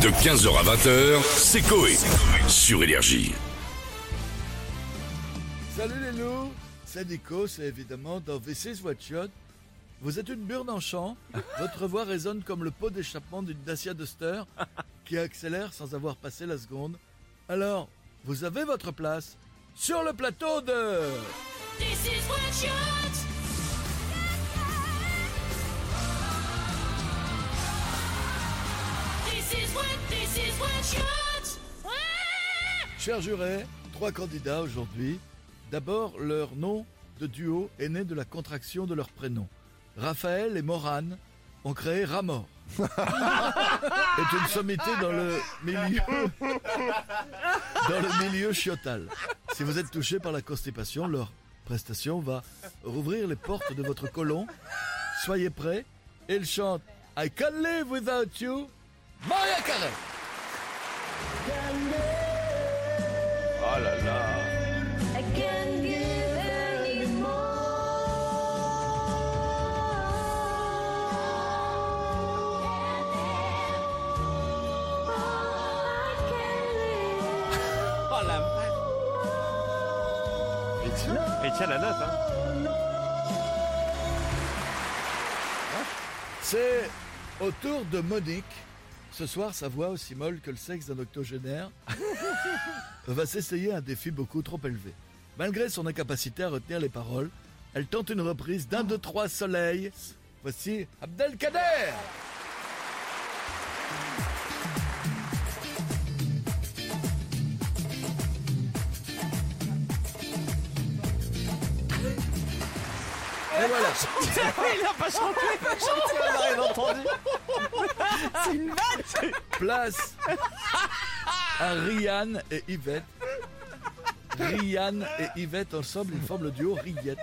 De 15h à 20h, c'est Coé. Sur Énergie. Salut les loups, c'est Nico, c'est évidemment dans V6 Watch Out. Vous êtes une burne en chant, votre voix résonne comme le pot d'échappement d'une Dacia Duster qui accélère sans avoir passé la seconde. Alors, vous avez votre place sur le plateau de... This is what Chers jurés, trois candidats aujourd'hui. D'abord, leur nom de duo est né de la contraction de leur prénom. Raphaël et Morane ont créé Ramor. est une sommité dans le milieu dans le milieu chiotal. Si vous êtes touché par la constipation, leur prestation va rouvrir les portes de votre côlon. Soyez prêts. Ils chantent I can live without you. Maria Carré. Oh là là. Oh. Et tiens la note, hein. C'est au tour de Monique. Ce soir, sa voix, aussi molle que le sexe d'un octogénaire, va s'essayer à un défi beaucoup trop élevé. Malgré son incapacité à retenir les paroles, elle tente une reprise d'un, deux, trois soleils. Voici Abdelkader Et voilà Il a pas chanté, il a pas chanté, on n'a rien entendu. C'est une vanne. Place à Rian et Yvette. Rian et Yvette ensemble, ils forment le duo Riette.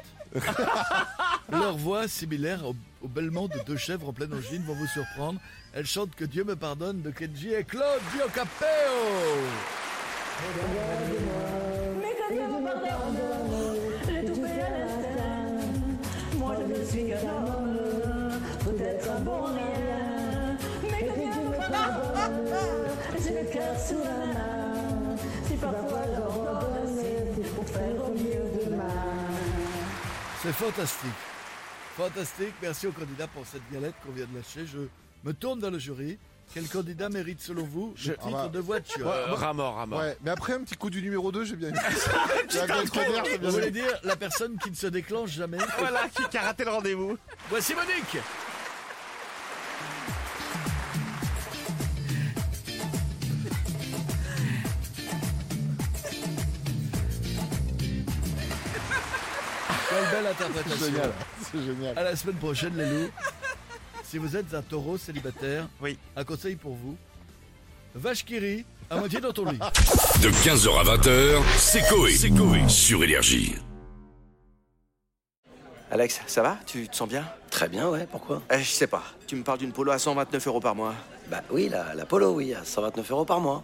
Leur voix, similaire au, au bêlement de deux chèvres en pleine angine, vont vous surprendre. Elles chantent Que Dieu me pardonne de Kenji et Claude Diocapeo. Mais que Dieu me pardonne, j'ai tout fait à l'instinct. Moi je ne suis qu'un homme, peut-être un bon rien. J'ai le cœur sous la main. Si parfois j'abandonne, c'est pour faire au mieux demain. C'est fantastique. Fantastique. Merci aux candidats pour cette galette qu'on vient de lâcher. Je me tourne vers le jury. Quel candidat mérite selon vous le titre va. de voiture Euh, Ramor, Ramor. Ouais, mais après un petit coup du numéro 2, j'ai bien aimé. Vous voulez dire la personne qui ne se déclenche jamais Voilà, qui qui a raté le rendez-vous. Voici Monique Quelle belle C'est interprétation génial. C'est génial. À la semaine prochaine les loups Si vous êtes un taureau célibataire Oui. Un conseil pour vous Vache qui rit, à moitié dans ton lit De 15h à 20h, c'est Coé. Sur Énergie. Alex, ça va? Tu te sens bien? Très bien, ouais, pourquoi? Eh, Je sais pas. Tu me parles d'une polo à 129 euros par mois. Bah oui, la, la Polo, oui, à 129 euros par mois.